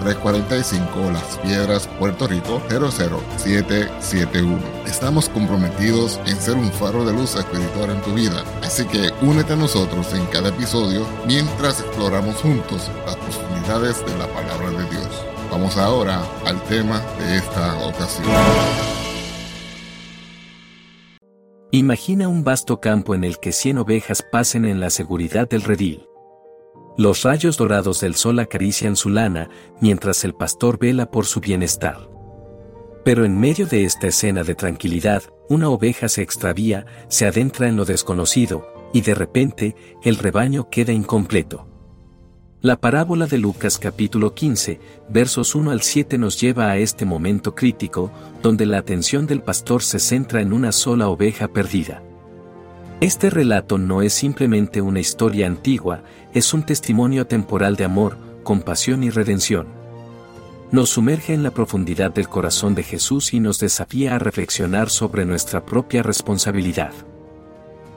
345 Las Piedras, Puerto Rico 00771. Estamos comprometidos en ser un faro de luz espiritual en tu vida, así que únete a nosotros en cada episodio mientras exploramos juntos las profundidades de la palabra de Dios. Vamos ahora al tema de esta ocasión. Imagina un vasto campo en el que 100 ovejas pasen en la seguridad del redil. Los rayos dorados del sol acarician su lana, mientras el pastor vela por su bienestar. Pero en medio de esta escena de tranquilidad, una oveja se extravía, se adentra en lo desconocido, y de repente, el rebaño queda incompleto. La parábola de Lucas capítulo 15, versos 1 al 7 nos lleva a este momento crítico, donde la atención del pastor se centra en una sola oveja perdida. Este relato no es simplemente una historia antigua, es un testimonio temporal de amor, compasión y redención. Nos sumerge en la profundidad del corazón de Jesús y nos desafía a reflexionar sobre nuestra propia responsabilidad.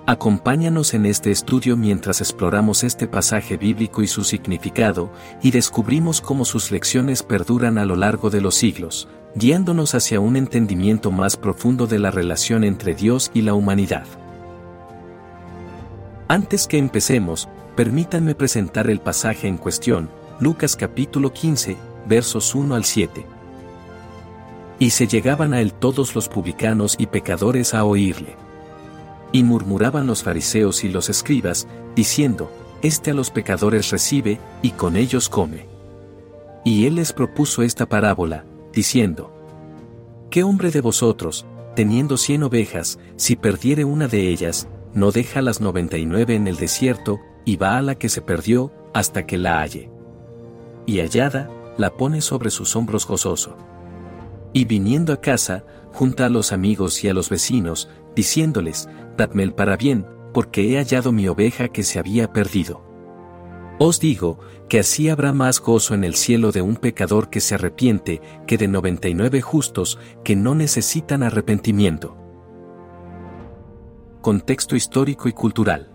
Acompáñanos en este estudio mientras exploramos este pasaje bíblico y su significado, y descubrimos cómo sus lecciones perduran a lo largo de los siglos, guiándonos hacia un entendimiento más profundo de la relación entre Dios y la humanidad. Antes que empecemos, permítanme presentar el pasaje en cuestión, Lucas capítulo 15, versos 1 al 7. Y se llegaban a él todos los publicanos y pecadores a oírle. Y murmuraban los fariseos y los escribas, diciendo, Este a los pecadores recibe, y con ellos come. Y él les propuso esta parábola, diciendo, ¿Qué hombre de vosotros, teniendo cien ovejas, si perdiere una de ellas, no deja las 99 en el desierto, y va a la que se perdió, hasta que la halle. Y hallada, la pone sobre sus hombros gozoso. Y viniendo a casa, junta a los amigos y a los vecinos, diciéndoles, Dadme el para bien, porque he hallado mi oveja que se había perdido. Os digo, que así habrá más gozo en el cielo de un pecador que se arrepiente, que de 99 justos, que no necesitan arrepentimiento. Contexto histórico y cultural.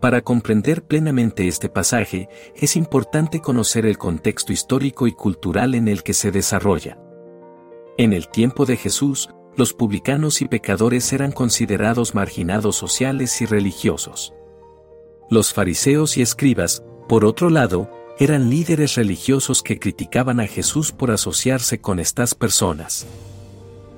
Para comprender plenamente este pasaje, es importante conocer el contexto histórico y cultural en el que se desarrolla. En el tiempo de Jesús, los publicanos y pecadores eran considerados marginados sociales y religiosos. Los fariseos y escribas, por otro lado, eran líderes religiosos que criticaban a Jesús por asociarse con estas personas.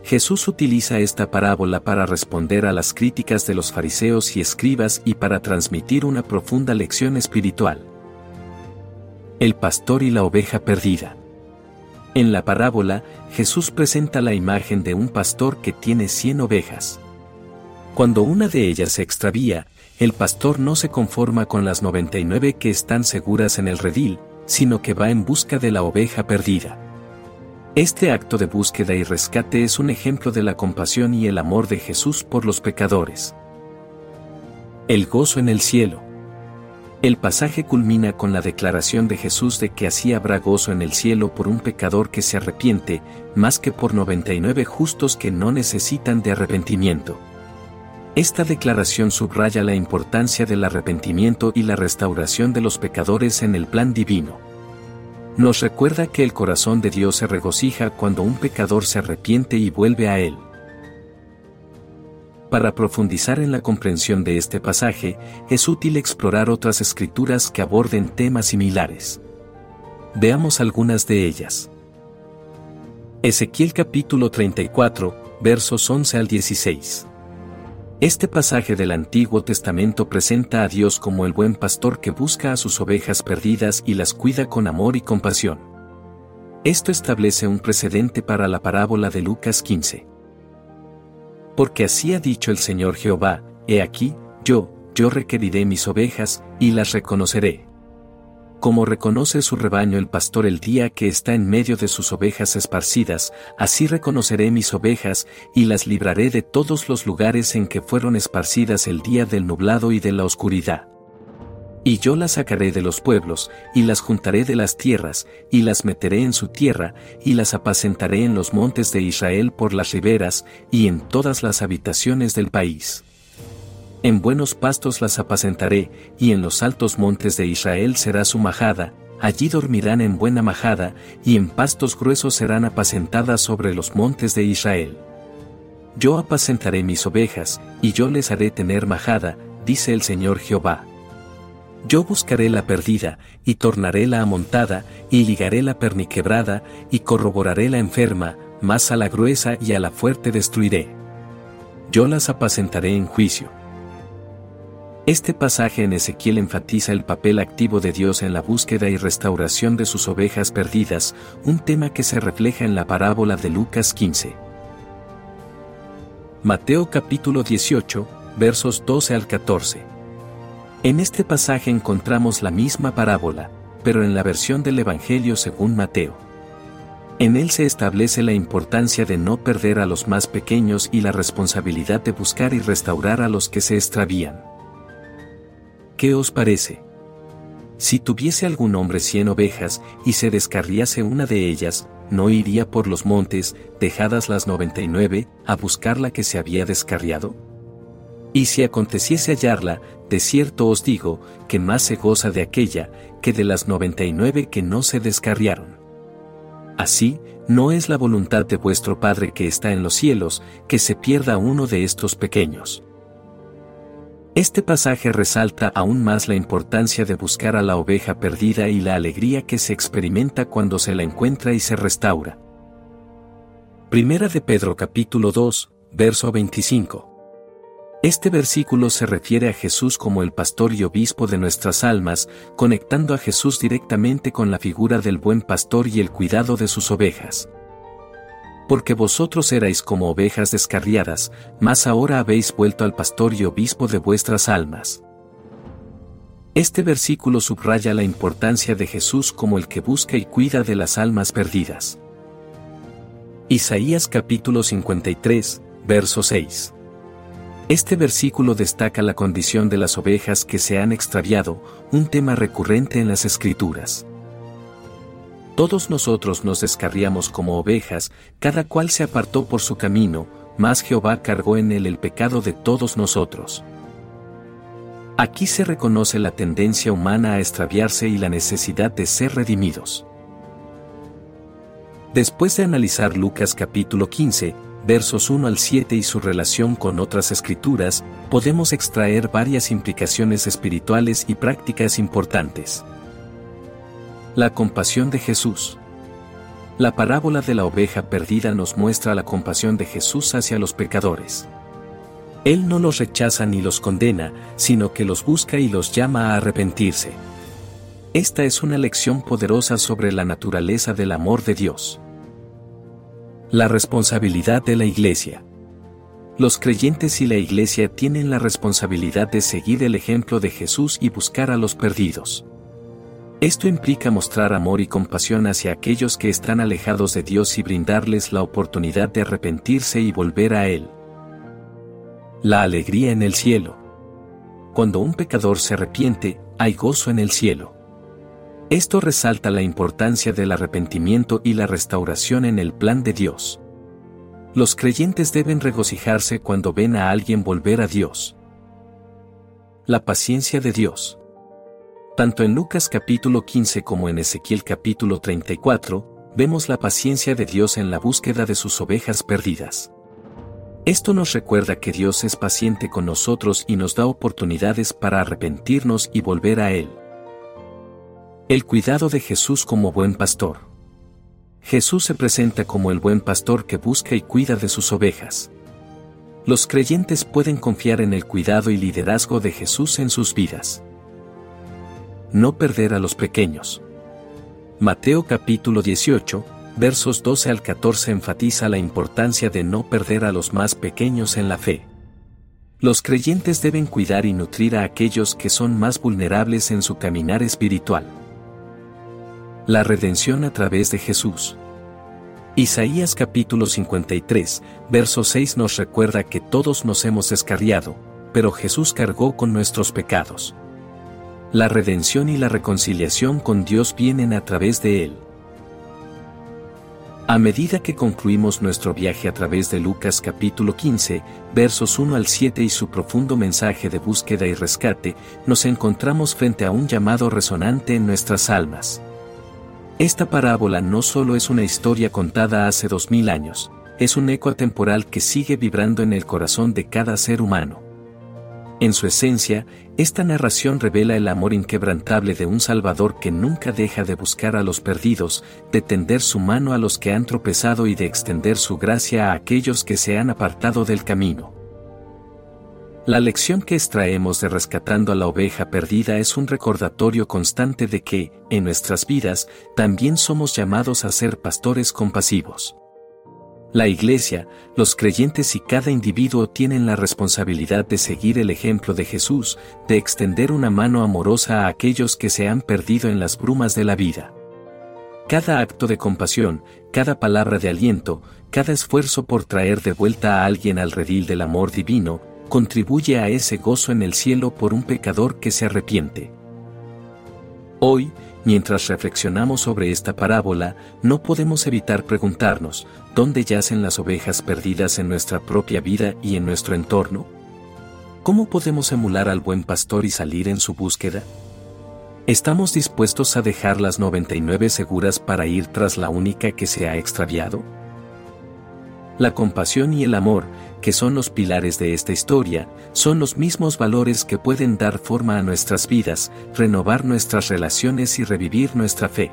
Jesús utiliza esta parábola para responder a las críticas de los fariseos y escribas y para transmitir una profunda lección espiritual. El pastor y la oveja perdida. En la parábola, Jesús presenta la imagen de un pastor que tiene 100 ovejas. Cuando una de ellas se extravía, el pastor no se conforma con las 99 que están seguras en el redil, sino que va en busca de la oveja perdida. Este acto de búsqueda y rescate es un ejemplo de la compasión y el amor de Jesús por los pecadores. El gozo en el cielo. El pasaje culmina con la declaración de Jesús de que así habrá gozo en el cielo por un pecador que se arrepiente, más que por 99 justos que no necesitan de arrepentimiento. Esta declaración subraya la importancia del arrepentimiento y la restauración de los pecadores en el plan divino nos recuerda que el corazón de Dios se regocija cuando un pecador se arrepiente y vuelve a Él. Para profundizar en la comprensión de este pasaje, es útil explorar otras escrituras que aborden temas similares. Veamos algunas de ellas. Ezequiel capítulo 34, versos 11 al 16. Este pasaje del Antiguo Testamento presenta a Dios como el buen pastor que busca a sus ovejas perdidas y las cuida con amor y compasión. Esto establece un precedente para la parábola de Lucas 15. Porque así ha dicho el Señor Jehová, he aquí, yo, yo requeriré mis ovejas, y las reconoceré. Como reconoce su rebaño el pastor el día que está en medio de sus ovejas esparcidas, así reconoceré mis ovejas, y las libraré de todos los lugares en que fueron esparcidas el día del nublado y de la oscuridad. Y yo las sacaré de los pueblos, y las juntaré de las tierras, y las meteré en su tierra, y las apacentaré en los montes de Israel por las riberas, y en todas las habitaciones del país. En buenos pastos las apacentaré, y en los altos montes de Israel será su majada, allí dormirán en buena majada, y en pastos gruesos serán apacentadas sobre los montes de Israel. Yo apacentaré mis ovejas, y yo les haré tener majada, dice el Señor Jehová. Yo buscaré la perdida, y tornaré la amontada, y ligaré la perniquebrada, y corroboraré la enferma, más a la gruesa y a la fuerte destruiré. Yo las apacentaré en juicio. Este pasaje en Ezequiel enfatiza el papel activo de Dios en la búsqueda y restauración de sus ovejas perdidas, un tema que se refleja en la parábola de Lucas 15. Mateo capítulo 18, versos 12 al 14. En este pasaje encontramos la misma parábola, pero en la versión del Evangelio según Mateo. En él se establece la importancia de no perder a los más pequeños y la responsabilidad de buscar y restaurar a los que se extravían. ¿Qué os parece? Si tuviese algún hombre cien ovejas y se descarriase una de ellas, ¿no iría por los montes, dejadas las noventa y nueve, a buscar la que se había descarriado? Y si aconteciese hallarla, de cierto os digo, que más se goza de aquella, que de las noventa y nueve que no se descarriaron. Así, no es la voluntad de vuestro Padre que está en los cielos, que se pierda uno de estos pequeños. Este pasaje resalta aún más la importancia de buscar a la oveja perdida y la alegría que se experimenta cuando se la encuentra y se restaura. Primera de Pedro capítulo 2, verso 25. Este versículo se refiere a Jesús como el pastor y obispo de nuestras almas, conectando a Jesús directamente con la figura del buen pastor y el cuidado de sus ovejas. Porque vosotros erais como ovejas descarriadas, mas ahora habéis vuelto al pastor y obispo de vuestras almas. Este versículo subraya la importancia de Jesús como el que busca y cuida de las almas perdidas. Isaías capítulo 53, verso 6. Este versículo destaca la condición de las ovejas que se han extraviado, un tema recurrente en las escrituras. Todos nosotros nos descarriamos como ovejas, cada cual se apartó por su camino, mas Jehová cargó en él el pecado de todos nosotros. Aquí se reconoce la tendencia humana a extraviarse y la necesidad de ser redimidos. Después de analizar Lucas capítulo 15, versos 1 al 7 y su relación con otras escrituras, podemos extraer varias implicaciones espirituales y prácticas importantes. La compasión de Jesús. La parábola de la oveja perdida nos muestra la compasión de Jesús hacia los pecadores. Él no los rechaza ni los condena, sino que los busca y los llama a arrepentirse. Esta es una lección poderosa sobre la naturaleza del amor de Dios. La responsabilidad de la Iglesia. Los creyentes y la Iglesia tienen la responsabilidad de seguir el ejemplo de Jesús y buscar a los perdidos. Esto implica mostrar amor y compasión hacia aquellos que están alejados de Dios y brindarles la oportunidad de arrepentirse y volver a Él. La alegría en el cielo. Cuando un pecador se arrepiente, hay gozo en el cielo. Esto resalta la importancia del arrepentimiento y la restauración en el plan de Dios. Los creyentes deben regocijarse cuando ven a alguien volver a Dios. La paciencia de Dios. Tanto en Lucas capítulo 15 como en Ezequiel capítulo 34, vemos la paciencia de Dios en la búsqueda de sus ovejas perdidas. Esto nos recuerda que Dios es paciente con nosotros y nos da oportunidades para arrepentirnos y volver a Él. El cuidado de Jesús como buen pastor. Jesús se presenta como el buen pastor que busca y cuida de sus ovejas. Los creyentes pueden confiar en el cuidado y liderazgo de Jesús en sus vidas. No perder a los pequeños. Mateo capítulo 18, versos 12 al 14 enfatiza la importancia de no perder a los más pequeños en la fe. Los creyentes deben cuidar y nutrir a aquellos que son más vulnerables en su caminar espiritual. La redención a través de Jesús. Isaías capítulo 53, verso 6 nos recuerda que todos nos hemos escarriado, pero Jesús cargó con nuestros pecados. La redención y la reconciliación con Dios vienen a través de Él. A medida que concluimos nuestro viaje a través de Lucas capítulo 15, versos 1 al 7 y su profundo mensaje de búsqueda y rescate, nos encontramos frente a un llamado resonante en nuestras almas. Esta parábola no solo es una historia contada hace dos mil años, es un eco atemporal que sigue vibrando en el corazón de cada ser humano. En su esencia, esta narración revela el amor inquebrantable de un Salvador que nunca deja de buscar a los perdidos, de tender su mano a los que han tropezado y de extender su gracia a aquellos que se han apartado del camino. La lección que extraemos de rescatando a la oveja perdida es un recordatorio constante de que, en nuestras vidas, también somos llamados a ser pastores compasivos. La Iglesia, los creyentes y cada individuo tienen la responsabilidad de seguir el ejemplo de Jesús, de extender una mano amorosa a aquellos que se han perdido en las brumas de la vida. Cada acto de compasión, cada palabra de aliento, cada esfuerzo por traer de vuelta a alguien al redil del amor divino, contribuye a ese gozo en el cielo por un pecador que se arrepiente. Hoy, mientras reflexionamos sobre esta parábola, no podemos evitar preguntarnos, ¿dónde yacen las ovejas perdidas en nuestra propia vida y en nuestro entorno? ¿Cómo podemos emular al buen pastor y salir en su búsqueda? ¿Estamos dispuestos a dejar las 99 seguras para ir tras la única que se ha extraviado? La compasión y el amor, que son los pilares de esta historia, son los mismos valores que pueden dar forma a nuestras vidas, renovar nuestras relaciones y revivir nuestra fe.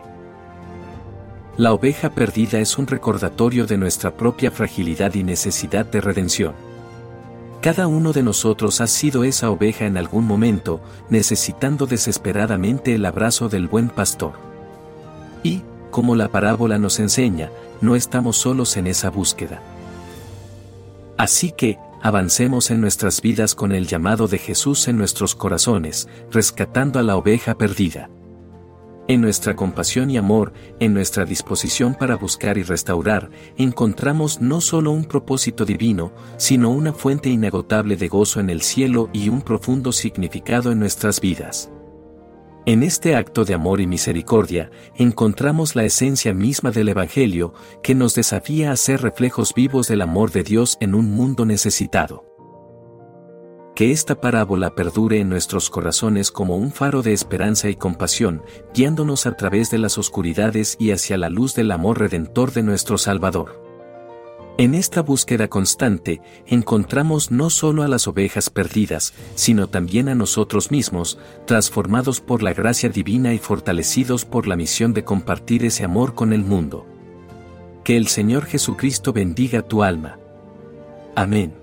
La oveja perdida es un recordatorio de nuestra propia fragilidad y necesidad de redención. Cada uno de nosotros ha sido esa oveja en algún momento, necesitando desesperadamente el abrazo del buen pastor. Y, como la parábola nos enseña, no estamos solos en esa búsqueda. Así que, avancemos en nuestras vidas con el llamado de Jesús en nuestros corazones, rescatando a la oveja perdida. En nuestra compasión y amor, en nuestra disposición para buscar y restaurar, encontramos no solo un propósito divino, sino una fuente inagotable de gozo en el cielo y un profundo significado en nuestras vidas. En este acto de amor y misericordia, encontramos la esencia misma del Evangelio, que nos desafía a ser reflejos vivos del amor de Dios en un mundo necesitado. Que esta parábola perdure en nuestros corazones como un faro de esperanza y compasión, guiándonos a través de las oscuridades y hacia la luz del amor redentor de nuestro Salvador. En esta búsqueda constante, encontramos no solo a las ovejas perdidas, sino también a nosotros mismos, transformados por la gracia divina y fortalecidos por la misión de compartir ese amor con el mundo. Que el Señor Jesucristo bendiga tu alma. Amén.